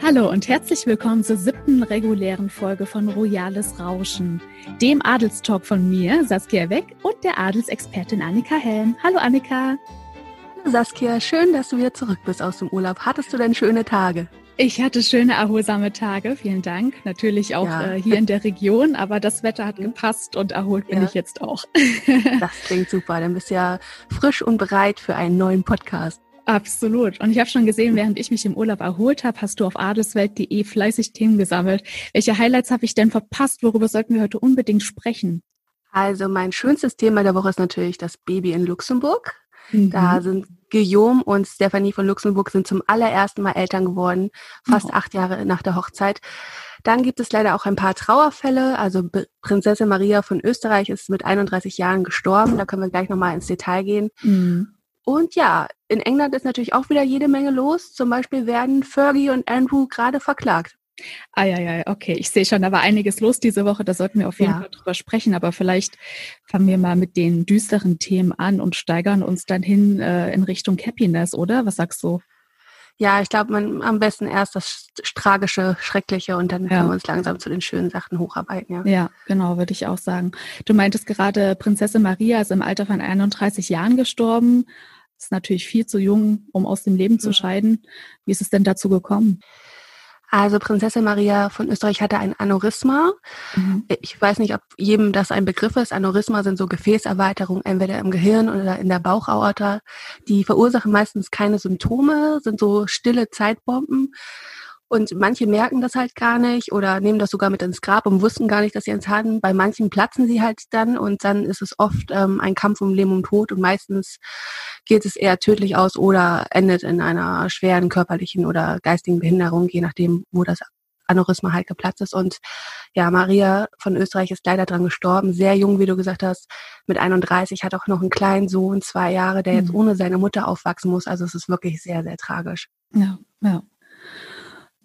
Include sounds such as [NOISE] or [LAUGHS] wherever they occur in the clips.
Hallo und herzlich willkommen zur siebten regulären Folge von Royales Rauschen, dem Adelstalk von mir, Saskia Weck, und der Adelsexpertin Annika Helm. Hallo Annika. Saskia, schön, dass du wieder zurück bist aus dem Urlaub. Hattest du denn schöne Tage? Ich hatte schöne, erholsame Tage, vielen Dank. Natürlich auch ja. äh, hier in der Region, aber das Wetter hat mhm. gepasst und erholt bin ja. ich jetzt auch. das klingt super, dann bist du ja frisch und bereit für einen neuen Podcast. Absolut. Und ich habe schon gesehen, während ich mich im Urlaub erholt habe, hast du auf adelswelt.de fleißig Themen gesammelt. Welche Highlights habe ich denn verpasst? Worüber sollten wir heute unbedingt sprechen? Also mein schönstes Thema der Woche ist natürlich das Baby in Luxemburg. Mhm. Da sind Guillaume und Stephanie von Luxemburg sind zum allerersten Mal Eltern geworden, fast oh. acht Jahre nach der Hochzeit. Dann gibt es leider auch ein paar Trauerfälle. Also Prinzessin Maria von Österreich ist mit 31 Jahren gestorben. Da können wir gleich nochmal ins Detail gehen. Mhm. Und ja, in England ist natürlich auch wieder jede Menge los. Zum Beispiel werden Fergie und Andrew gerade verklagt. Ah ja, ja, okay. Ich sehe schon, da war einiges los diese Woche. Da sollten wir auf jeden ja. Fall drüber sprechen. Aber vielleicht fangen wir mal mit den düsteren Themen an und steigern uns dann hin äh, in Richtung Happiness, oder? Was sagst du? Ja, ich glaube, man am besten erst das Tragische, Schreckliche und dann ja. können wir uns langsam zu den schönen Sachen hocharbeiten. Ja, ja genau, würde ich auch sagen. Du meintest gerade, Prinzessin Maria ist im Alter von 31 Jahren gestorben ist natürlich viel zu jung, um aus dem Leben zu scheiden. Wie ist es denn dazu gekommen? Also Prinzessin Maria von Österreich hatte ein Aneurysma. Mhm. Ich weiß nicht, ob jedem das ein Begriff ist. Aneurysma sind so Gefäßerweiterungen entweder im Gehirn oder in der Bauchaorta. Die verursachen meistens keine Symptome, sind so stille Zeitbomben. Und manche merken das halt gar nicht oder nehmen das sogar mit ins Grab und wussten gar nicht, dass sie eins hatten. Bei manchen platzen sie halt dann und dann ist es oft ähm, ein Kampf um Leben und Tod und meistens geht es eher tödlich aus oder endet in einer schweren körperlichen oder geistigen Behinderung, je nachdem, wo das Aneurysma halt geplatzt ist. Und ja, Maria von Österreich ist leider dran gestorben, sehr jung, wie du gesagt hast, mit 31, hat auch noch einen kleinen Sohn, zwei Jahre, der jetzt mhm. ohne seine Mutter aufwachsen muss. Also es ist wirklich sehr, sehr tragisch. Ja, ja.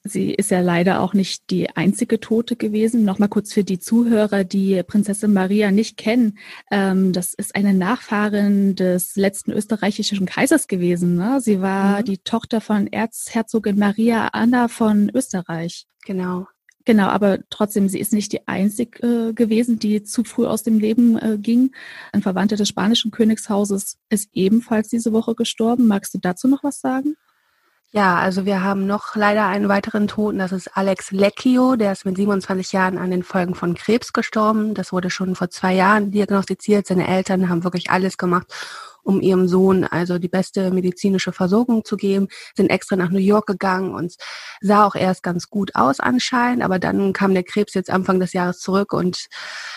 Sie ist ja leider auch nicht die einzige Tote gewesen. Nochmal kurz für die Zuhörer, die Prinzessin Maria nicht kennen. Ähm, das ist eine Nachfahrin des letzten österreichischen Kaisers gewesen. Ne? Sie war mhm. die Tochter von Erzherzogin Maria Anna von Österreich. Genau. Genau, aber trotzdem, sie ist nicht die einzige äh, gewesen, die zu früh aus dem Leben äh, ging. Ein Verwandter des spanischen Königshauses ist ebenfalls diese Woche gestorben. Magst du dazu noch was sagen? Ja, also wir haben noch leider einen weiteren Toten, das ist Alex Lecchio, der ist mit 27 Jahren an den Folgen von Krebs gestorben. Das wurde schon vor zwei Jahren diagnostiziert. Seine Eltern haben wirklich alles gemacht, um ihrem Sohn also die beste medizinische Versorgung zu geben, sind extra nach New York gegangen und sah auch erst ganz gut aus anscheinend, aber dann kam der Krebs jetzt Anfang des Jahres zurück und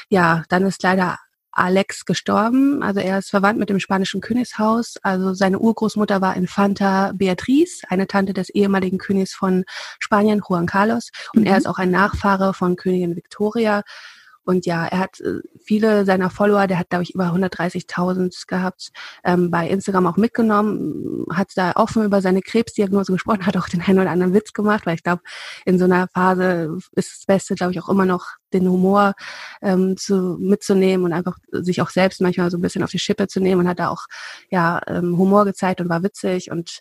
ja, dann ist leider Alex gestorben. Also er ist verwandt mit dem spanischen Königshaus. Also seine Urgroßmutter war Infanta Beatriz, eine Tante des ehemaligen Königs von Spanien, Juan Carlos. Und mhm. er ist auch ein Nachfahre von Königin Victoria. Und ja, er hat äh, viele seiner Follower, der hat, glaube ich, über 130.000 gehabt, ähm, bei Instagram auch mitgenommen, hat da offen über seine Krebsdiagnose gesprochen, [LAUGHS] hat auch den einen oder anderen Witz gemacht, weil ich glaube, in so einer Phase ist das Beste, glaube ich, auch immer noch den Humor ähm, zu, mitzunehmen und einfach sich auch selbst manchmal so ein bisschen auf die Schippe zu nehmen und hat da auch ja ähm, Humor gezeigt und war witzig. Und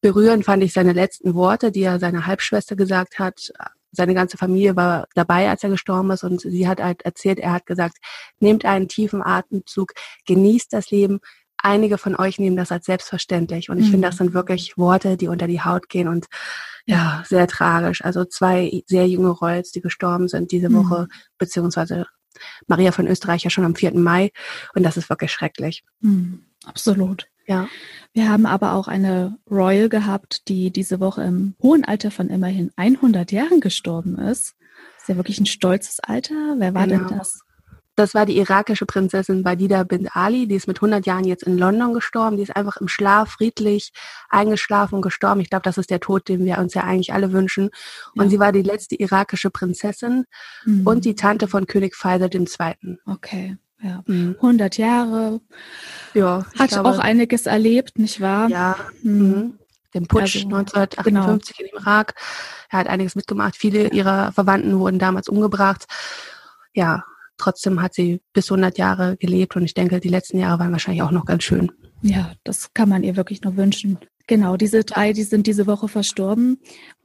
berührend fand ich seine letzten Worte, die er seiner Halbschwester gesagt hat, seine ganze Familie war dabei, als er gestorben ist und sie hat halt erzählt, er hat gesagt, nehmt einen tiefen Atemzug, genießt das Leben. Einige von euch nehmen das als selbstverständlich und ich mhm. finde, das sind wirklich Worte, die unter die Haut gehen und ja, sehr tragisch. Also zwei sehr junge Rolls, die gestorben sind diese mhm. Woche, beziehungsweise Maria von Österreich ja schon am 4. Mai und das ist wirklich schrecklich. Mhm. Absolut. Ja. Wir haben aber auch eine Royal gehabt, die diese Woche im hohen Alter von immerhin 100 Jahren gestorben ist. Ist ja wirklich ein stolzes Alter. Wer war genau. denn das? Das war die irakische Prinzessin Badida bint Ali. Die ist mit 100 Jahren jetzt in London gestorben. Die ist einfach im Schlaf friedlich eingeschlafen und gestorben. Ich glaube, das ist der Tod, den wir uns ja eigentlich alle wünschen. Und ja. sie war die letzte irakische Prinzessin mhm. und die Tante von König Faisal II. Okay. Ja, 100 mhm. Jahre. Ja, hat glaube, auch einiges erlebt, nicht wahr? Ja. Mhm. mhm. Den Putsch also, 1958 genau. im Irak. Er hat einiges mitgemacht. Viele ihrer Verwandten wurden damals umgebracht. Ja, trotzdem hat sie bis 100 Jahre gelebt und ich denke, die letzten Jahre waren wahrscheinlich auch noch ganz schön. Ja, das kann man ihr wirklich nur wünschen. Genau, diese drei, die sind diese Woche verstorben.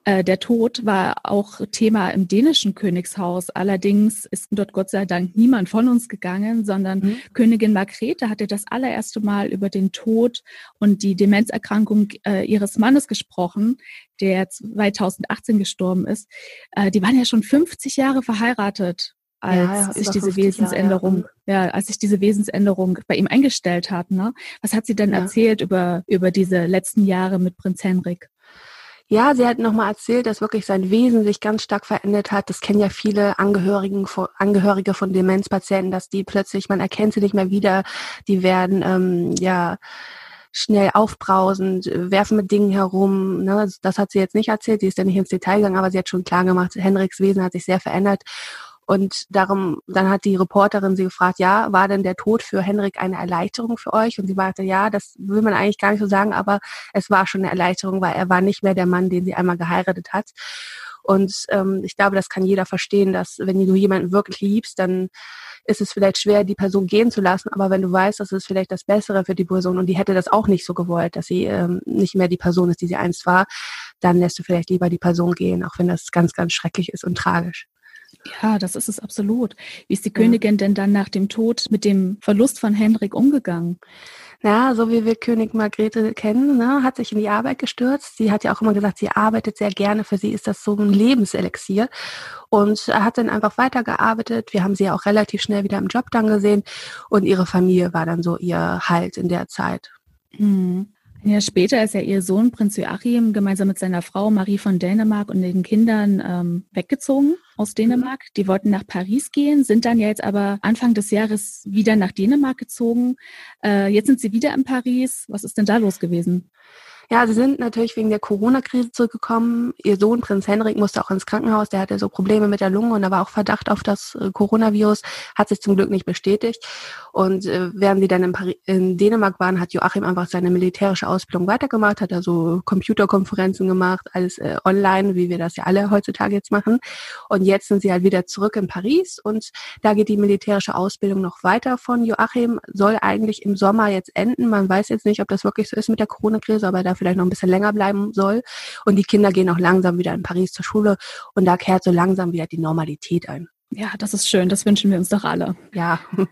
Äh, der Tod war auch Thema im dänischen Königshaus. Allerdings ist dort Gott sei Dank niemand von uns gegangen, sondern mhm. Königin Margrethe hatte das allererste Mal über den Tod und die Demenzerkrankung äh, ihres Mannes gesprochen, der 2018 gestorben ist. Äh, die waren ja schon 50 Jahre verheiratet als ja, sich diese Wesensänderung, ja. ja. als sich diese Wesensänderung bei ihm eingestellt hat. Ne? Was hat sie denn ja. erzählt über, über diese letzten Jahre mit Prinz Henrik? Ja, sie hat nochmal erzählt, dass wirklich sein Wesen sich ganz stark verändert hat. Das kennen ja viele Angehörigen, Angehörige von Demenzpatienten, dass die plötzlich, man erkennt sie nicht mehr wieder, die werden ähm, ja schnell aufbrausend, werfen mit Dingen herum. Ne? Das hat sie jetzt nicht erzählt, sie ist ja nicht ins Detail gegangen, aber sie hat schon klar gemacht, Henriks Wesen hat sich sehr verändert. Und darum, dann hat die Reporterin sie gefragt, ja, war denn der Tod für Henrik eine Erleichterung für euch? Und sie sagte, ja, das will man eigentlich gar nicht so sagen, aber es war schon eine Erleichterung, weil er war nicht mehr der Mann, den sie einmal geheiratet hat. Und ähm, ich glaube, das kann jeder verstehen, dass wenn du jemanden wirklich liebst, dann ist es vielleicht schwer, die Person gehen zu lassen. Aber wenn du weißt, das ist vielleicht das Bessere für die Person und die hätte das auch nicht so gewollt, dass sie ähm, nicht mehr die Person ist, die sie einst war, dann lässt du vielleicht lieber die Person gehen, auch wenn das ganz, ganz schrecklich ist und tragisch. Ja, das ist es absolut. Wie ist die. Königin denn dann nach dem Tod mit dem Verlust von Henrik umgegangen? Ja, so wie wir König Margrethe kennen, ne, hat sich in die Arbeit gestürzt. Sie hat ja auch immer gesagt, sie arbeitet sehr gerne. Für sie ist das so ein Lebenselixier. Und hat dann einfach weitergearbeitet. Wir haben sie ja auch relativ schnell wieder im Job dann gesehen. Und ihre Familie war dann so ihr Halt in der Zeit. Mhm. Ein Jahr später ist ja ihr Sohn Prinz Joachim gemeinsam mit seiner Frau Marie von Dänemark und den Kindern ähm, weggezogen aus Dänemark. Die wollten nach Paris gehen, sind dann ja jetzt aber Anfang des Jahres wieder nach Dänemark gezogen. Äh, jetzt sind sie wieder in Paris. Was ist denn da los gewesen? Ja, sie sind natürlich wegen der Corona-Krise zurückgekommen. Ihr Sohn, Prinz Henrik, musste auch ins Krankenhaus. Der hatte so Probleme mit der Lunge und da war auch Verdacht auf das äh, Coronavirus. Hat sich zum Glück nicht bestätigt. Und äh, während sie dann in, Paris, in Dänemark waren, hat Joachim einfach seine militärische Ausbildung weitergemacht, hat also Computerkonferenzen gemacht, alles äh, online, wie wir das ja alle heutzutage jetzt machen. Und jetzt sind sie halt wieder zurück in Paris und da geht die militärische Ausbildung noch weiter von Joachim, soll eigentlich im Sommer jetzt enden. Man weiß jetzt nicht, ob das wirklich so ist mit der Corona-Krise, aber da vielleicht noch ein bisschen länger bleiben soll. Und die Kinder gehen auch langsam wieder in Paris zur Schule und da kehrt so langsam wieder die Normalität ein. Ja, das ist schön. Das wünschen wir uns doch alle. Ja. [LAUGHS]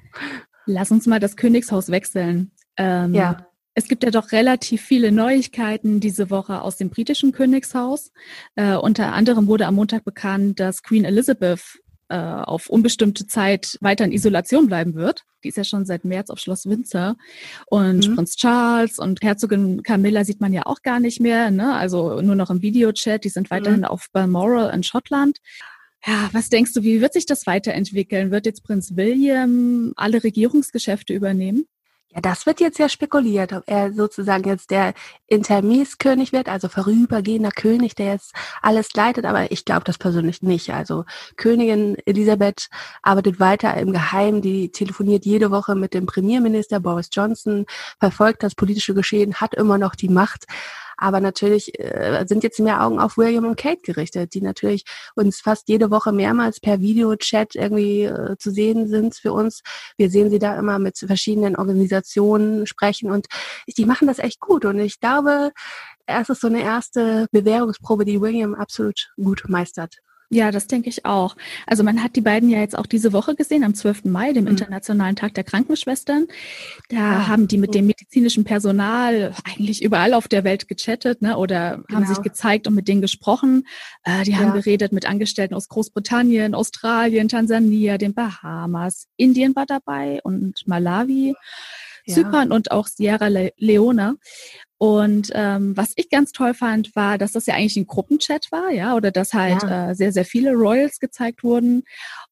Lass uns mal das Königshaus wechseln. Ähm, ja. Es gibt ja doch relativ viele Neuigkeiten diese Woche aus dem britischen Königshaus. Äh, unter anderem wurde am Montag bekannt, dass Queen Elizabeth äh, auf unbestimmte Zeit weiter in Isolation bleiben wird. Die ist ja schon seit März auf Schloss Windsor. Und mhm. Prinz Charles und Herzogin Camilla sieht man ja auch gar nicht mehr, ne? also nur noch im Videochat. Die sind weiterhin mhm. auf Balmoral in Schottland. Ja, was denkst du, wie wird sich das weiterentwickeln? Wird jetzt Prinz William alle Regierungsgeschäfte übernehmen? Ja, das wird jetzt ja spekuliert, ob er sozusagen jetzt der Intermieskönig wird, also vorübergehender König, der jetzt alles leitet, aber ich glaube das persönlich nicht. Also Königin Elisabeth arbeitet weiter im Geheimen, die telefoniert jede Woche mit dem Premierminister Boris Johnson, verfolgt das politische Geschehen, hat immer noch die Macht. Aber natürlich äh, sind jetzt mehr Augen auf William und Kate gerichtet, die natürlich uns fast jede Woche mehrmals per Videochat irgendwie äh, zu sehen sind für uns. Wir sehen sie da immer mit verschiedenen Organisationen sprechen und die machen das echt gut. Und ich glaube, es ist so eine erste Bewährungsprobe, die William absolut gut meistert. Ja, das denke ich auch. Also man hat die beiden ja jetzt auch diese Woche gesehen, am 12. Mai, dem mhm. Internationalen Tag der Krankenschwestern. Da ah, haben die mit dem medizinischen Personal eigentlich überall auf der Welt gechattet ne, oder genau. haben sich gezeigt und mit denen gesprochen. Äh, die ja. haben geredet mit Angestellten aus Großbritannien, Australien, Tansania, den Bahamas. Indien war dabei und Malawi. Ja. Zypern und auch Sierra Leone. Und ähm, was ich ganz toll fand, war, dass das ja eigentlich ein Gruppenchat war, ja, oder dass halt ja. äh, sehr, sehr viele Royals gezeigt wurden.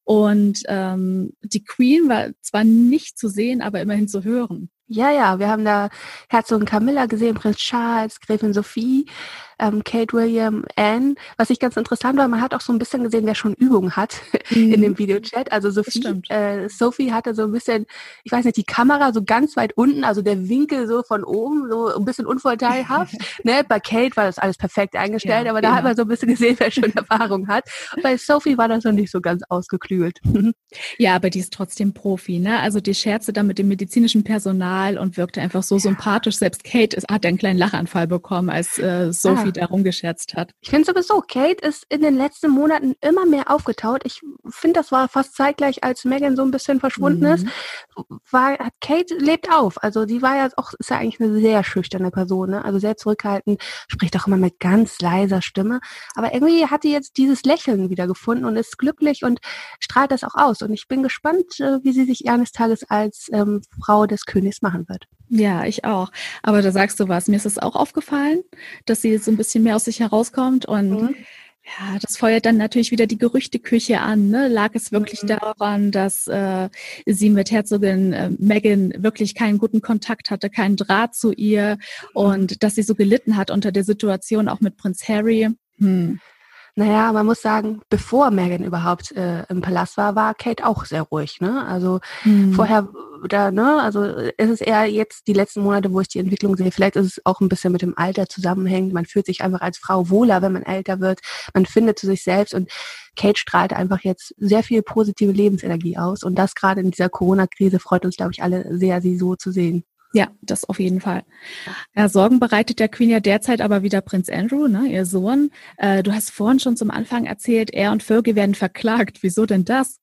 Und ähm, die Queen war zwar nicht zu sehen, aber immerhin zu hören. Ja, ja, wir haben da Herzogin Camilla gesehen, Prinz Charles, Gräfin Sophie. Ähm, Kate William Anne. Was ich ganz interessant war, man hat auch so ein bisschen gesehen, wer schon Übung hat [LAUGHS] mhm. in dem Videochat. Also Sophie, äh, Sophie hatte so ein bisschen, ich weiß nicht, die Kamera so ganz weit unten, also der Winkel so von oben, so ein bisschen unvorteilhaft. [LAUGHS] ne? Bei Kate war das alles perfekt eingestellt, ja, aber da hat man so ein bisschen gesehen, wer schon [LAUGHS] Erfahrung hat. Bei Sophie war das noch nicht so ganz ausgeklügelt. ja, aber die ist trotzdem Profi, ne? Also die scherzte da mit dem medizinischen Personal und wirkte einfach so ja. sympathisch. Selbst Kate ist, hat einen kleinen Lachanfall bekommen, als äh, Sophie ah. da rumgescherzt hat. Ich finde sowieso, Kate ist in den letzten Monaten immer mehr aufgetaut. Ich finde, das war fast zeitgleich, als Megan so ein bisschen verschwunden mhm. ist. War, Kate lebt auf. Also die war ja auch, ist ja eigentlich eine sehr schüchterne Person, ne? Also sehr zurückhaltend, spricht auch immer mit ganz leiser Stimme. Aber irgendwie hat die jetzt dieses Lächeln wieder gefunden und ist glücklich und strahlt das auch aus. Und ich bin gespannt, äh, wie sie sich eines Tages als ähm, Frau des Königs machen wird. Ja, ich auch. Aber da sagst du was. Mir ist es auch aufgefallen, dass sie so ein bisschen mehr aus sich herauskommt und mhm. Ja, das feuert dann natürlich wieder die Gerüchteküche an. Ne? Lag es wirklich mhm. daran, dass äh, sie mit Herzogin äh, Meghan wirklich keinen guten Kontakt hatte, keinen Draht zu ihr und dass sie so gelitten hat unter der Situation auch mit Prinz Harry? Hm. Naja, man muss sagen, bevor Megan überhaupt äh, im Palast war, war Kate auch sehr ruhig. Ne? Also mhm. vorher, da, ne, also es ist eher jetzt die letzten Monate, wo ich die Entwicklung sehe. Vielleicht ist es auch ein bisschen mit dem Alter zusammenhängt. Man fühlt sich einfach als Frau wohler, wenn man älter wird. Man findet zu sich selbst und Kate strahlt einfach jetzt sehr viel positive Lebensenergie aus. Und das gerade in dieser Corona-Krise freut uns, glaube ich, alle sehr, sie so zu sehen. Ja, das auf jeden Fall. Ja, Sorgen bereitet der Queen ja derzeit aber wieder Prinz Andrew, ne, ihr Sohn. Äh, du hast vorhin schon zum Anfang erzählt, er und Fergie werden verklagt. Wieso denn das?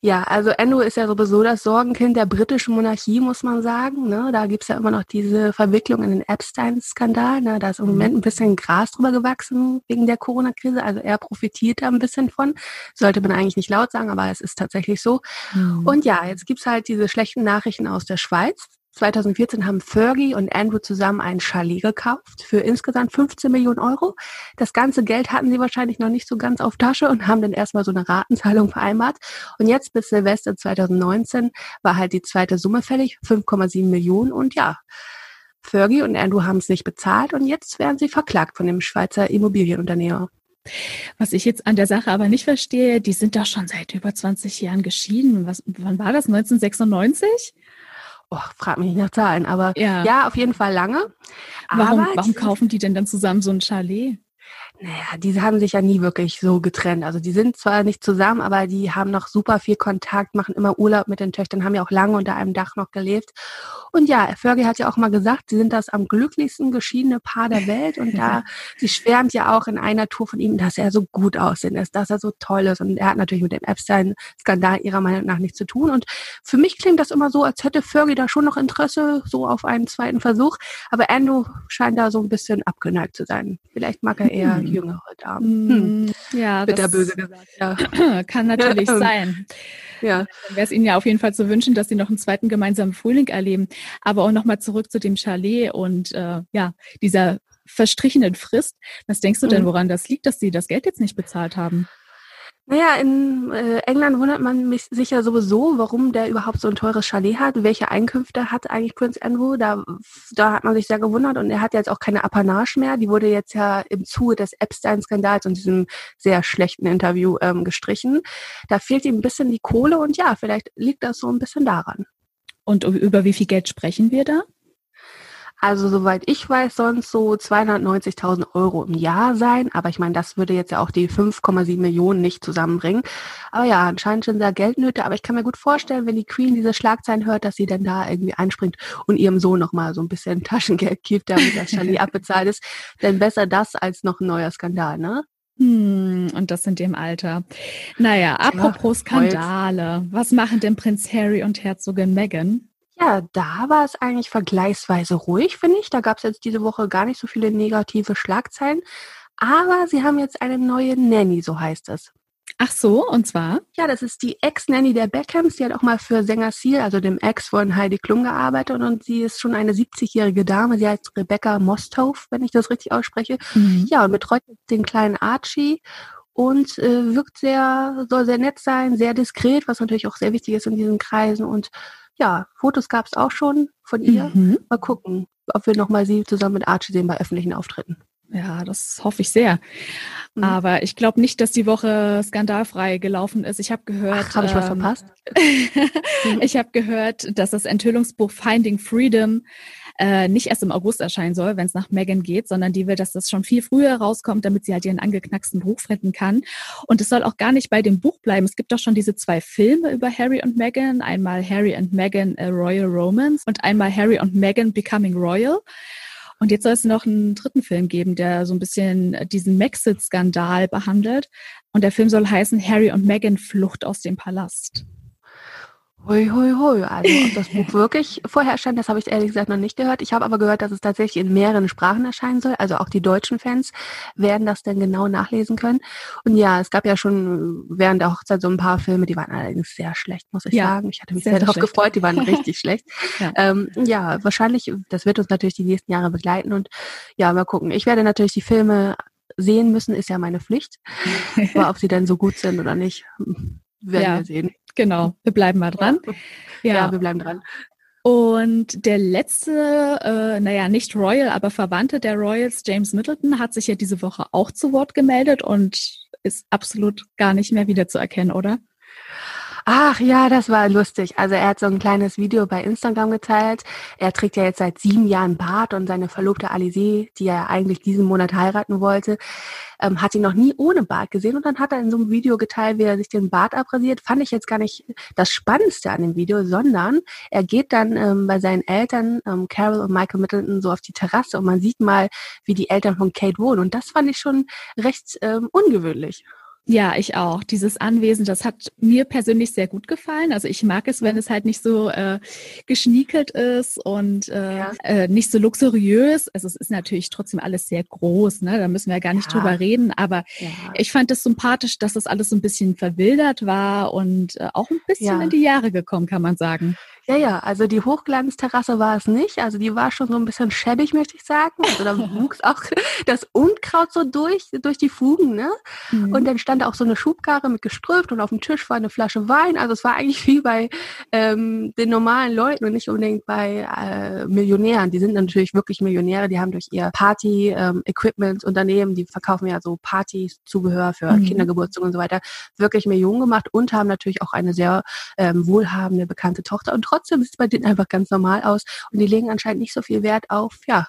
Ja, also Andrew ist ja sowieso das Sorgenkind der britischen Monarchie, muss man sagen. Ne? Da gibt's ja immer noch diese Verwicklung in den Epstein-Skandal. Ne? Da ist im Moment ein bisschen Gras drüber gewachsen wegen der Corona-Krise. Also er profitiert da ein bisschen von. Sollte man eigentlich nicht laut sagen, aber es ist tatsächlich so. Mhm. Und ja, jetzt gibt's halt diese schlechten Nachrichten aus der Schweiz. 2014 haben Fergie und Andrew zusammen ein Chalet gekauft für insgesamt 15 Millionen Euro. Das ganze Geld hatten sie wahrscheinlich noch nicht so ganz auf Tasche und haben dann erstmal so eine Ratenzahlung [LAUGHS] vereinbart. Und jetzt bis Silvester 2019 war halt die zweite Summe fällig, 5,7 Millionen. Und ja, Fergie und Andrew haben es nicht bezahlt und jetzt werden sie verklagt von dem Schweizer Immobilienunternehmer. Was ich jetzt an der Sache aber nicht verstehe, die sind doch schon seit über 20 Jahren geschieden. Was, wann war das? 1996? Oh, frag mich nicht nach Zahlen, aber ja, ja auf jeden Fall lange. Warum, warum kaufen die denn dann zusammen so ein Chalet? Naja, die haben sich ja nie wirklich so getrennt. Also die sind zwar nicht zusammen, aber die haben noch super viel Kontakt, machen immer Urlaub mit den Töchtern, haben ja auch lange unter einem Dach noch gelebt. Und ja, Fergie hat ja auch mal gesagt, sie sind das am glücklichsten geschiedene Paar der Welt. Und [LAUGHS] da, sie schwärmt ja auch in einer Tour von ihm, dass er so gut aussehen ist, dass er so toll ist. Und er hat natürlich mit dem Epstein-Skandal ihrer Meinung nach nichts zu tun. Und für mich klingt das immer so, als hätte Fergie da schon noch Interesse, so auf einen zweiten Versuch. Aber Andrew scheint da so ein bisschen abgeneigt zu sein. Vielleicht mag er eher. [LAUGHS] jüngere Damen. Hm. Ja, Wird das böse gesagt, ja. [CLEARS THROAT] kann natürlich [LAUGHS] sein. Ja. Dann wäre es Ihnen ja auf jeden Fall zu wünschen, dass Sie noch einen zweiten gemeinsamen Frühling erleben. Aber auch nochmal zurück zu dem Chalet und äh, ja, dieser verstrichenen Frist. Was denkst du denn, mhm. woran das liegt, dass Sie das Geld jetzt nicht bezahlt haben? Naja, in äh, England wundert man mich sich ja sowieso, warum der überhaupt so ein teures Chalet hat. Welche Einkünfte hat eigentlich Prince Andrew? Da, da hat man sich sehr gewundert und er hat jetzt auch keine Apanage mehr. Die wurde jetzt ja im Zuge des Epstein-Skandals und diesem sehr schlechten Interview ähm, gestrichen. Da fehlt ihm ein bisschen die Kohle und ja, vielleicht liegt das so ein bisschen daran. Und über wie viel Geld sprechen wir da? Also soweit ich weiß, sonst so 290.000 Euro im Jahr sein. Aber ich meine, das würde jetzt ja auch die 5,7 Millionen nicht zusammenbringen. Aber ja, anscheinend schon sehr Geldnöte. Aber ich kann mir gut vorstellen, wenn die Queen diese Schlagzeilen hört, dass sie dann da irgendwie einspringt und ihrem Sohn nochmal so ein bisschen [LAUGHS] Taschengeld gibt, damit das Chalet abbezahlt ist. Denn besser das als noch ein neuer Skandal, ne? Hm, und das in dem Alter. Naja, apropos Skandale. Was machen denn Prinz Harry und Herzogin Meghan? Ja, da war es eigentlich vergleichsweise ruhig, finde ich. Da gab es jetzt diese Woche gar nicht so viele negative Schlagzeilen. Aber sie haben jetzt eine neue Nanny, so heißt es. Ach so, und zwar? Ja, das ist die Ex-Nanny der Beckhams. Die hat auch mal für Sänger Seal, also dem Ex von Heidi Klum, gearbeitet. Und sie ist schon eine 70-jährige Dame. Sie heißt Rebecca Mosthoff, wenn ich das richtig ausspreche. Mhm. Ja, und betreut den kleinen Archie und äh, wirkt sehr, soll sehr nett sein, sehr diskret, was natürlich auch sehr wichtig ist in diesen Kreisen. Und ja, Fotos gab es auch schon von ihr. Mhm. Mal gucken, ob wir nochmal sie zusammen mit Archie sehen bei öffentlichen Auftritten. Ja, das hoffe ich sehr. Mhm. Aber ich glaube nicht, dass die Woche skandalfrei gelaufen ist. Ich habe gehört. Habe ich was ähm, verpasst? [LAUGHS] ich habe gehört, dass das Enthüllungsbuch Finding Freedom äh, nicht erst im August erscheinen soll, wenn es nach Megan geht, sondern die will, dass das schon viel früher rauskommt, damit sie halt ihren angeknacksten Beruf retten kann. Und es soll auch gar nicht bei dem Buch bleiben. Es gibt doch schon diese zwei Filme über Harry und Meghan. Einmal Harry and Meghan A Royal Romance und einmal Harry und Meghan Becoming Royal. Und jetzt soll es noch einen dritten Film geben, der so ein bisschen diesen Maxit-Skandal behandelt. Und der Film soll heißen Harry und Meghan Flucht aus dem Palast. Hui, hui, hui. Also ob das Buch [LAUGHS] wirklich vorher erscheint, das habe ich ehrlich gesagt noch nicht gehört. Ich habe aber gehört, dass es tatsächlich in mehreren Sprachen erscheinen soll. Also auch die deutschen Fans werden das dann genau nachlesen können. Und ja, es gab ja schon während der Hochzeit so ein paar Filme, die waren allerdings sehr schlecht, muss ich ja, sagen. Ich hatte mich sehr, sehr darauf gefreut, die waren richtig [LAUGHS] schlecht. Ja. Ähm, ja, wahrscheinlich, das wird uns natürlich die nächsten Jahre begleiten. Und ja, mal gucken. Ich werde natürlich die Filme sehen müssen, ist ja meine Pflicht. aber ob sie denn so gut sind oder nicht, werden ja. wir sehen. Genau, wir bleiben mal dran. [LAUGHS] Ja, ja wir bleiben dran. Und der letzte, äh, naja, nicht Royal, aber Verwandte der Royals, James Middleton, hat sich ja diese Woche auch zu Wort gemeldet und ist absolut gar nicht mehr wiederzuerkennen, oder? Ach ja, das war lustig. Also er hat so ein kleines Video bei Instagram geteilt. Er trägt ja jetzt seit sieben Jahren Bart und seine Verlobte Alizé, die er eigentlich diesen Monat heiraten wollte, ähm, hat ihn noch nie ohne Bart gesehen. Und dann hat er in so einem Video geteilt, wie er sich den Bart abrasiert. Fand ich jetzt gar nicht das Spannendste an dem Video, sondern er geht dann ähm, bei seinen Eltern, ähm, Carol und Michael Middleton, so auf die Terrasse und man sieht mal, wie die Eltern von Kate wohnen. Und das fand ich schon recht ähm, ungewöhnlich. Ja, ich auch. Dieses Anwesen, das hat mir persönlich sehr gut gefallen. Also ich mag es, wenn es halt nicht so äh, geschniekelt ist und äh, ja. äh, nicht so luxuriös. Also es ist natürlich trotzdem alles sehr groß, ne? Da müssen wir ja gar nicht ja. drüber reden. Aber ja. ich fand es sympathisch, dass das alles so ein bisschen verwildert war und äh, auch ein bisschen in die Jahre gekommen, kann man sagen. Ja, ja, also die Hochglanzterrasse war es nicht. Also die war schon so ein bisschen schäbig, möchte ich sagen. Also da [LAUGHS] wuchs auch das Unkraut so durch, durch die Fugen, ne? Mhm. Und dann stand da auch so eine Schubkarre mit geströft und auf dem Tisch war eine Flasche Wein. Also es war eigentlich [LAUGHS] wie bei ähm, den normalen Leuten und nicht unbedingt bei äh, Millionären. Die sind natürlich wirklich Millionäre, die haben durch ihr Party-Equipment-Unternehmen, ähm, die verkaufen ja so Party-Zubehör für mhm. Kindergeburtstag und so weiter, wirklich Millionen gemacht und haben natürlich auch eine sehr ähm, wohlhabende, bekannte Tochter. Und trotzdem sieht es bei denen einfach ganz normal aus. Und die legen anscheinend nicht so viel Wert auf, ja,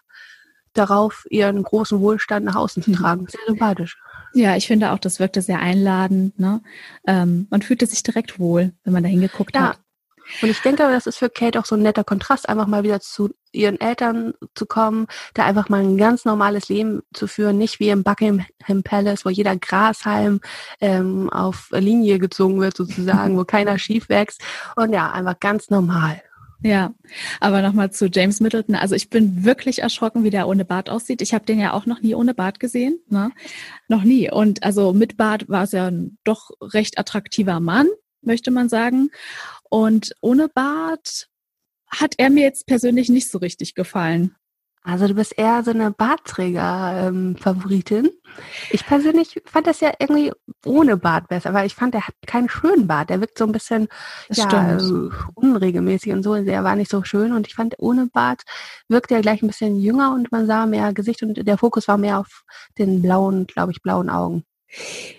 darauf, ihren großen Wohlstand nach außen zu mhm. tragen. Sehr sympathisch. Ja, ich finde auch, das wirkte sehr einladend. Ne? Ähm, man fühlte sich direkt wohl, wenn man da hingeguckt ja. hat. Und ich denke, das ist für Kate auch so ein netter Kontrast, einfach mal wieder zu ihren Eltern zu kommen, da einfach mal ein ganz normales Leben zu führen, nicht wie im Buckingham Palace, wo jeder Grashalm ähm, auf Linie gezogen wird sozusagen, wo [LAUGHS] keiner schief wächst. Und ja, einfach ganz normal. Ja, aber nochmal zu James Middleton. Also ich bin wirklich erschrocken, wie der ohne Bart aussieht. Ich habe den ja auch noch nie ohne Bart gesehen. Ne? Noch nie. Und also mit Bart war es ja ein doch recht attraktiver Mann, möchte man sagen. Und ohne Bart hat er mir jetzt persönlich nicht so richtig gefallen. Also du bist eher so eine Bartträger-Favoritin. Ähm, ich persönlich fand das ja irgendwie ohne Bart besser, weil ich fand, er hat keinen schönen Bart. Der wirkt so ein bisschen ja, äh, unregelmäßig und so. Der war nicht so schön und ich fand, ohne Bart wirkt er gleich ein bisschen jünger und man sah mehr Gesicht und der Fokus war mehr auf den blauen, glaube ich, blauen Augen.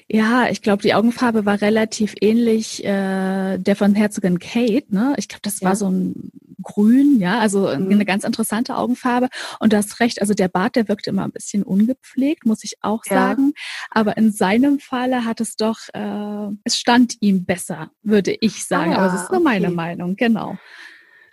Ja, ich glaube, die Augenfarbe war relativ ähnlich äh, der von Herzogin Kate. Ne? Ich glaube, das ja. war so ein Grün, ja, also mhm. eine ganz interessante Augenfarbe. Und du hast recht, also der Bart, der wirkte immer ein bisschen ungepflegt, muss ich auch ja. sagen. Aber in seinem Falle hat es doch, äh, es stand ihm besser, würde ich sagen. Ah, Aber es ist nur okay. meine Meinung, genau.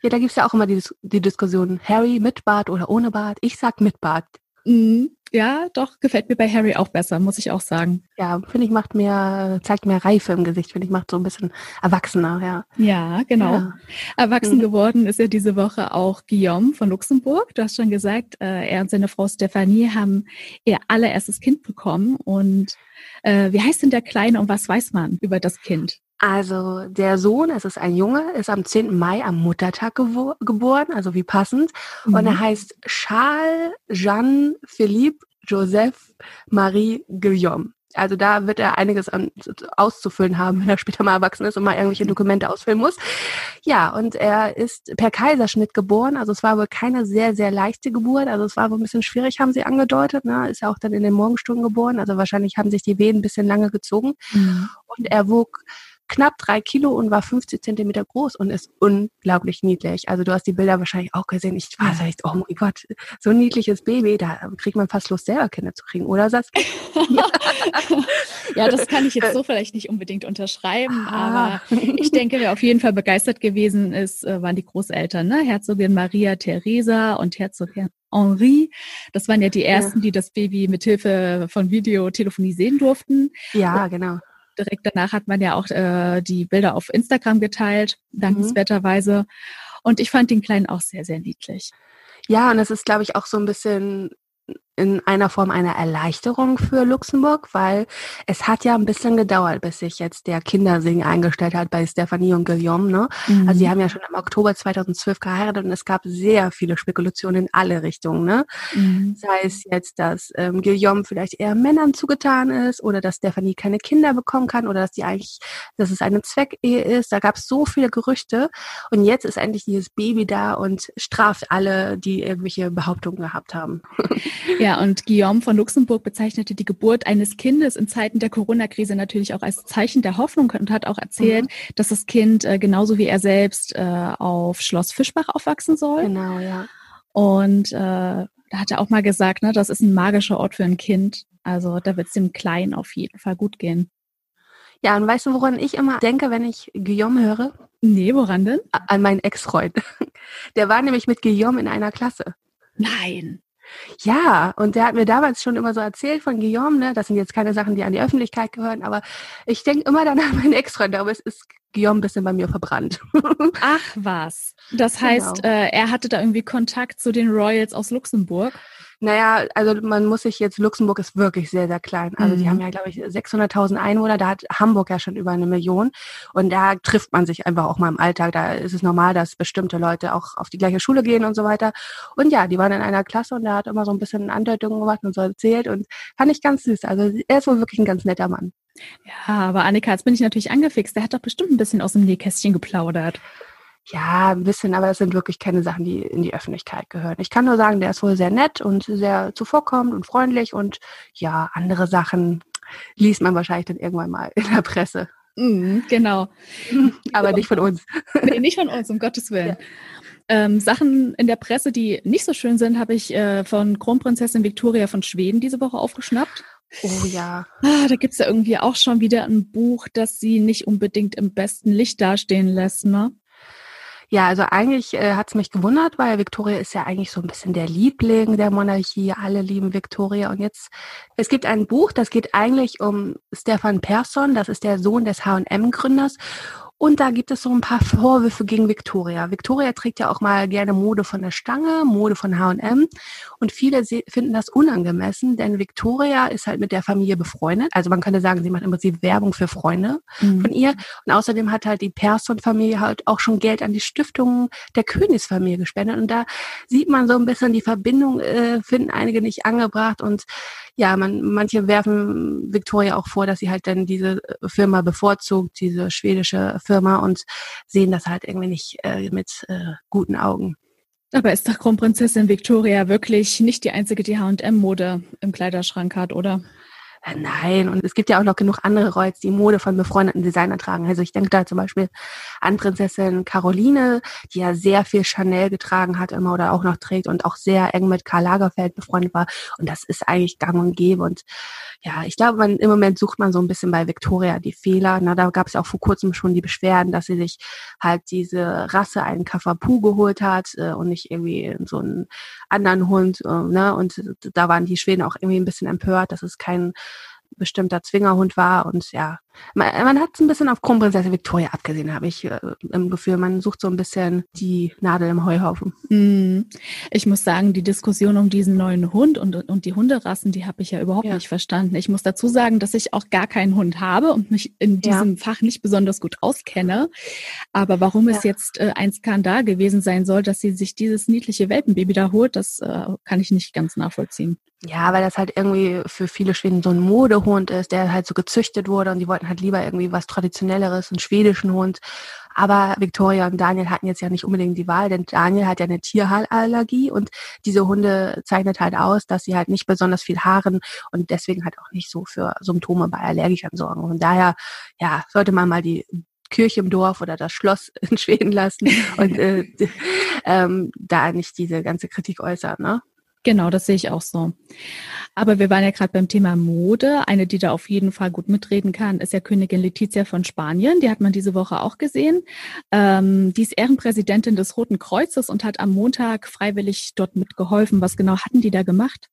Ja, da gibt's ja auch immer die, die Diskussion, Harry mit Bart oder ohne Bart. Ich sag mit Bart. Mhm. Ja, doch, gefällt mir bei Harry auch besser, muss ich auch sagen. Ja, finde ich, macht mehr, zeigt mehr Reife im Gesicht, finde ich, macht so ein bisschen erwachsener, ja. Ja, genau. Ja. Erwachsen mhm. geworden ist ja diese Woche auch Guillaume von Luxemburg. Du hast schon gesagt, äh, er und seine Frau Stephanie haben ihr allererstes Kind bekommen. Und äh, wie heißt denn der Kleine und was weiß man über das Kind? Also der Sohn, es ist ein Junge, ist am 10. Mai am Muttertag geboren, also wie passend. Mhm. Und er heißt Charles Jean Philippe Joseph Marie Guillaume. Also da wird er einiges an, auszufüllen haben, wenn er später mal erwachsen ist und mal irgendwelche Dokumente ausfüllen muss. Ja, und er ist per Kaiserschnitt geboren. Also es war wohl keine sehr, sehr leichte Geburt. Also es war wohl ein bisschen schwierig, haben sie angedeutet. Ne? Ist ja auch dann in den Morgenstunden geboren. Also wahrscheinlich haben sich die Wehen ein bisschen lange gezogen. Mhm. Und er wog knapp drei Kilo und war 50 Zentimeter groß und ist unglaublich niedlich. Also du hast die Bilder wahrscheinlich auch gesehen. Ich war so echt, oh mein Gott, so ein niedliches Baby, da kriegt man fast Lust, selber Kinder zu kriegen, oder Saskia? [LAUGHS] ja, das kann ich jetzt so vielleicht nicht unbedingt unterschreiben, ah. aber ich denke, wer auf jeden Fall begeistert gewesen ist, äh, waren die Großeltern, ne? Herzogin Maria Theresa und Herzogin Henri. Das waren ja die ersten, ja. die das Baby mit Hilfe von Videotelefonie sehen durften. Ja, genau direkt danach hat man ja auch äh, die Bilder auf Instagram geteilt, dankenswerterweise. Mhm. Und ich fand den Kleinen auch sehr, sehr niedlich. Ja, und es ist, glaube ich, auch so ein bisschen in einer Form einer Erleichterung für Luxemburg, weil es hat ja ein bisschen gedauert, bis sich jetzt der Kindersing eingestellt hat bei Stephanie und Guillaume. Ne? Mhm. Also sie haben ja schon im Oktober 2012 geheiratet und es gab sehr viele Spekulationen in alle Richtungen. Ne? Mhm. Sei es jetzt, dass ähm, Guillaume vielleicht eher Männern zugetan ist oder dass Stephanie keine Kinder bekommen kann oder dass die eigentlich, dass es eine Zweckehe ist. Da gab es so viele Gerüchte und jetzt ist endlich dieses Baby da und straft alle, die irgendwelche Behauptungen gehabt haben. [LAUGHS] Ja, und Guillaume von Luxemburg bezeichnete die Geburt eines Kindes in Zeiten der Corona-Krise natürlich auch als Zeichen der Hoffnung und hat auch erzählt, mhm. dass das Kind äh, genauso wie er selbst äh, auf Schloss Fischbach aufwachsen soll. Genau, ja. Und äh, da hat er auch mal gesagt, ne, das ist ein magischer Ort für ein Kind. Also da wird es dem Kleinen auf jeden Fall gut gehen. Ja, und weißt du, woran ich immer denke, wenn ich Guillaume höre? Nee, woran denn? An meinen Ex-Freund. [LAUGHS] Der war nämlich mit Guillaume in einer Klasse. Nein. Ja, und der hat mir damals schon immer so erzählt von Guillaume, ne? Das sind jetzt keine Sachen, die an die Öffentlichkeit gehören, aber ich denke immer dann an [LAUGHS] meinen Ex-Freund, aber es ist Guillaume ein bisschen bei mir verbrannt. Ach was. Das heißt, genau. äh, er hatte da irgendwie Kontakt zu den Royals aus Luxemburg. Naja, also man muss sich jetzt, Luxemburg ist wirklich sehr, sehr klein. Also mhm. die haben ja, glaube ich, 600.000 Einwohner, da hat Hamburg ja schon über eine Million. Und da trifft man sich einfach auch mal im Alltag. Da ist es normal, dass bestimmte Leute auch auf die gleiche Schule gehen und so weiter. Und ja, die waren in einer Klasse und der hat immer so ein bisschen Andeutungen gemacht und so erzählt und fand ich ganz süß. Also er ist wohl wirklich ein ganz netter Mann. Ja, aber Annika, jetzt bin ich natürlich angefixt. Der hat doch bestimmt ein bisschen aus dem Nähkästchen geplaudert. Ja, ein bisschen, aber es sind wirklich keine Sachen, die in die Öffentlichkeit gehören. Ich kann nur sagen, der ist wohl sehr nett und sehr zuvorkommend und freundlich und ja, andere Sachen liest man wahrscheinlich dann irgendwann mal in der Presse. Mhm, genau. [LAUGHS] aber nicht von uns. [LAUGHS] Nee, nicht von uns, um Gottes Willen. Ja. Ähm, Sachen in der Presse, die nicht so schön sind, habe ich äh, von Kronprinzessin Victoria von Schweden diese Woche aufgeschnappt. Oh ja. Ah, da gibt es ja irgendwie auch schon wieder ein Buch, das sie nicht unbedingt im besten Licht dastehen lässt, ne? Ja, also eigentlich äh, hat es mich gewundert, weil Victoria ist ja eigentlich so ein bisschen der Liebling der Monarchie. Alle lieben Victoria. Und jetzt, es gibt ein Buch, das geht eigentlich um Stefan Persson, das ist der Sohn des H&M-Gründers. Und da gibt es so ein paar Vorwürfe gegen Victoria. Victoria trägt ja auch mal gerne Mode von der Stange, Mode von H&M. Und viele finden das unangemessen, denn Victoria ist halt mit der Familie befreundet. Also man könnte sagen, sie macht im Prinzip Werbung für Freunde mhm. von ihr. Und außerdem hat halt die Persson-Familie halt auch schon Geld an die Stiftungen der Königsfamilie gespendet. Und da sieht man so ein bisschen die Verbindung, äh, finden einige nicht angebracht. Und ja, man, manche werfen Victoria auch vor, dass sie halt dann diese äh, Firma bevorzugt, diese schwedische Firma und sehen das halt irgendwie nicht äh, mit äh, guten Augen. Aber ist doch Kronprinzessin Victoria wirklich nicht die einzige, die H&M-Mode im Kleiderschrank hat, oder? Äh, nein, und es gibt ja auch noch genug andere Royals, die Mode von befreundeten Designern tragen. Also ich denke da zum Beispiel an Prinzessin Caroline, die ja sehr viel Chanel getragen hat immer oder auch noch trägt und auch sehr eng mit Karl Lagerfeld befreundet war. Und das ist eigentlich gang und gäbe. Und ja, ich glaube, man, im Moment sucht man so ein bisschen bei Victoria die Fehler. Na, da gab es auch vor kurzem schon die Beschwerden, dass sie sich halt diese Rasse einen Kaffapu geholt hat äh, und nicht irgendwie so einen anderen Hund. Äh, ne? Und da waren die Schweden auch irgendwie ein bisschen empört, dass es kein bestimmter Zwingerhund war. Und ja, Man, man hat es ein bisschen auf Kronprinzessin Victoria abgesehen, habe ich äh, im Gefühl. Man sucht so ein bisschen die Nadel im Heuhaufen. Mm. Ich muss sagen, die Diskussion um diesen neuen Hund und, und die Hunderassen, die habe ich ja überhaupt ja. nicht verstanden. Ich muss dazu sagen, dass ich auch gar keinen Hund habe und mich in diesem ja. Fach nicht besonders gut auskenne. Aber warum ja. es jetzt äh, ein Skandal gewesen sein soll, dass sie sich dieses niedliche Welpenbaby da holt, das äh, kann ich nicht ganz nachvollziehen. Ja, weil das halt irgendwie für viele Schweden so ein Modehund ist, der halt so gezüchtet wurde und die wollten halt lieber irgendwie was Traditionelleres, einen schwedischen Hund. Aber Victoria und Daniel hatten jetzt ja nicht unbedingt die Wahl, denn Daniel hat ja eine Tierhaallergie und diese Hunde zeichnet halt aus, dass sie halt nicht besonders viel haaren und deswegen halt auch nicht so für Symptome bei Allergikern sorgen. Und daher, ja, sollte man mal die Kirche im Dorf oder das Schloss [LAUGHS] in Schweden lassen und äh, [LAUGHS] ähm, da nicht diese ganze Kritik äußern, ne? Genau, das sehe ich auch so. Aber wir waren ja gerade beim Thema Mode. Eine, die da auf jeden Fall gut mitreden kann, ist ja Königin Letizia von Spanien. Die hat man diese Woche auch gesehen. Ähm, die ist Ehrenpräsidentin des Roten Kreuzes und hat am Montag freiwillig dort mitgeholfen. Was genau hatten die da gemacht?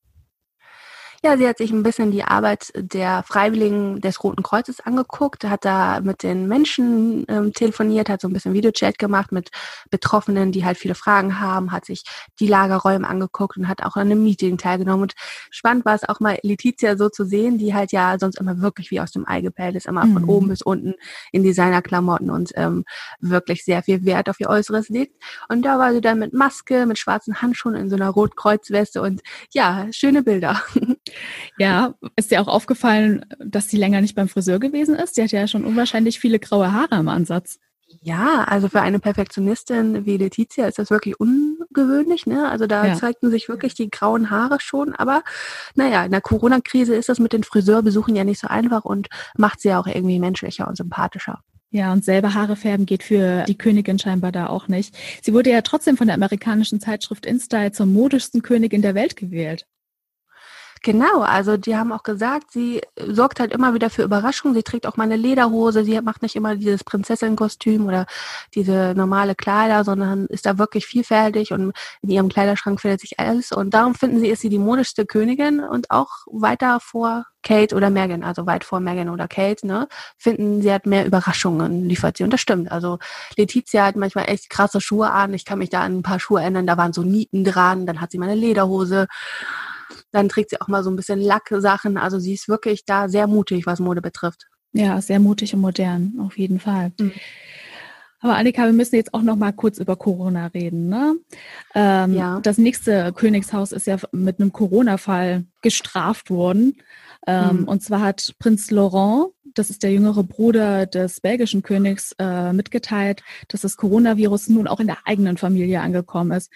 Ja, sie hat sich ein bisschen die Arbeit der Freiwilligen des Roten Kreuzes angeguckt, hat da mit den Menschen ähm, telefoniert, hat so ein bisschen Videochat gemacht mit Betroffenen, die halt viele Fragen haben, hat sich die Lagerräume angeguckt und hat auch an einem Meeting teilgenommen. Und spannend war es auch mal Letizia so zu sehen, die halt ja sonst immer wirklich wie aus dem Ei gepellt ist, immer mhm. von oben bis unten in Designerklamotten und ähm, wirklich sehr viel Wert auf ihr Äußeres legt. Und da war sie dann mit Maske, mit schwarzen Handschuhen in so einer Rotkreuzweste und ja, schöne Bilder. [LAUGHS] Ja, ist dir auch aufgefallen, dass sie länger nicht beim Friseur gewesen ist? Sie hat ja schon unwahrscheinlich viele graue Haare im Ansatz. Ja, also für eine Perfektionistin wie Letizia ist das wirklich ungewöhnlich. Ne? Also da ja. zeigten sich wirklich die grauen Haare schon. Aber naja, in der Corona-Krise ist das mit den Friseurbesuchen ja nicht so einfach und macht sie ja auch irgendwie menschlicher und sympathischer. Ja, und selber Haare färben geht für die Königin scheinbar da auch nicht. Sie wurde ja trotzdem von der amerikanischen Zeitschrift InStyle zur modischsten Königin der Welt gewählt. Genau, also die haben auch gesagt, sie sorgt halt immer wieder für Überraschungen. Sie trägt auch mal eine Lederhose, sie macht nicht immer dieses Prinzessin-Kostüm oder diese normale Kleider, sondern ist da wirklich vielfältig und in ihrem Kleiderschrank findet sich alles. Und darum finden sie, ist sie die modischste Königin und auch weiter vor Kate oder Megan, also weit vor Megan oder Kate, ne, finden, sie hat mehr Überraschungen, liefert sie. Und das stimmt. Also Letizia hat manchmal echt krasse Schuhe an. Ich kann mich da an ein paar Schuhe erinnern, da waren so Nieten dran, dann hat sie mal eine Lederhose. Dann trägt sie auch mal so ein bisschen Lacksachen. Also sie ist wirklich da sehr mutig, was Mode betrifft. Ja, sehr mutig und modern, auf jeden Fall. Mhm. Aber Annika, wir müssen jetzt auch noch mal kurz über Corona reden. Ne? Ähm, ja. Das nächste Königshaus ist ja mit einem Corona-Fall gestraft worden. Ähm, mhm. Und zwar hat Prinz Laurent, das ist der jüngere Bruder des belgischen Königs, äh, mitgeteilt, dass das Coronavirus nun auch in der eigenen Familie angekommen ist.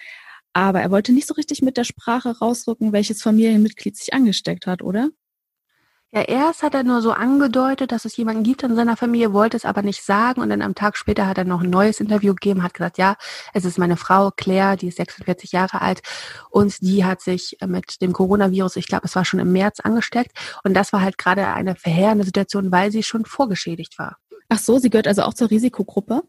Aber er wollte nicht so richtig mit der Sprache rausrücken, welches Familienmitglied sich angesteckt hat, oder? Ja, erst hat er nur so angedeutet, dass es jemanden gibt in seiner Familie, wollte es aber nicht sagen. Und dann am Tag später hat er noch ein neues Interview gegeben, hat gesagt, ja, es ist meine Frau Claire, die ist 46 Jahre alt und die hat sich mit dem Coronavirus, ich glaube, es war schon im März angesteckt. Und das war halt gerade eine verheerende Situation, weil sie schon vorgeschädigt war. Ach so, sie gehört also auch zur Risikogruppe?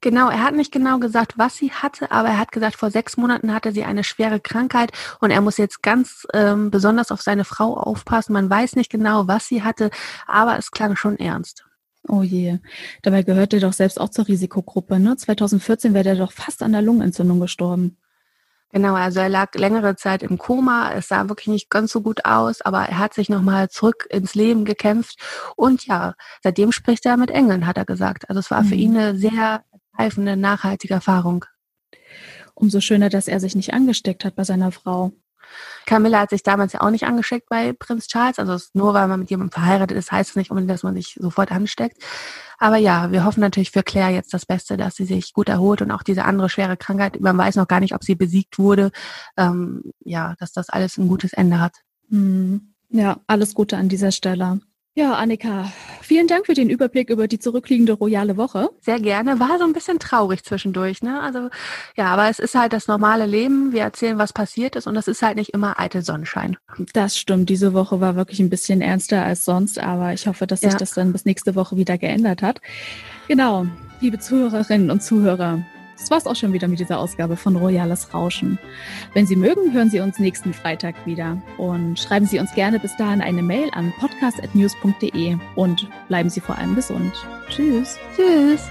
Genau, er hat nicht genau gesagt, was sie hatte, aber er hat gesagt, vor sechs Monaten hatte sie eine schwere Krankheit und er muss jetzt ganz ähm, besonders auf seine Frau aufpassen. Man weiß nicht genau, was sie hatte, aber es klang schon ernst. Oh je, dabei gehört er doch selbst auch zur Risikogruppe. Ne? 2014 wäre er doch fast an der Lungenentzündung gestorben. Genau, also er lag längere Zeit im Koma. Es sah wirklich nicht ganz so gut aus, aber er hat sich nochmal zurück ins Leben gekämpft. Und ja, seitdem spricht er mit Engeln, hat er gesagt. Also es war mhm. für ihn eine sehr reifende, nachhaltige Erfahrung. Umso schöner, dass er sich nicht angesteckt hat bei seiner Frau. Camilla hat sich damals ja auch nicht angesteckt bei Prinz Charles. Also nur weil man mit jemandem verheiratet ist, heißt es nicht unbedingt, dass man sich sofort ansteckt. Aber ja, wir hoffen natürlich für Claire jetzt das Beste, dass sie sich gut erholt und auch diese andere schwere Krankheit, man weiß noch gar nicht, ob sie besiegt wurde, ähm, ja, dass das alles ein gutes Ende hat. Hm. Ja, alles Gute an dieser Stelle. Ja, Annika, vielen Dank für den Überblick über die zurückliegende royale Woche. Sehr gerne. War so ein bisschen traurig zwischendurch, ne? Also ja, aber es ist halt das normale Leben. Wir erzählen, was passiert ist und das ist halt nicht immer eitel Sonnenschein. Das stimmt. Diese Woche war wirklich ein bisschen ernster als sonst, aber ich hoffe, dass sich ja. das dann bis nächste Woche wieder geändert hat. Genau, liebe Zuhörerinnen und Zuhörer. Das war's auch schon wieder mit dieser Ausgabe von Royales Rauschen. Wenn Sie mögen, hören Sie uns nächsten Freitag wieder und schreiben Sie uns gerne bis dahin eine Mail an podcast.news.de und bleiben Sie vor allem gesund. Tschüss. Tschüss.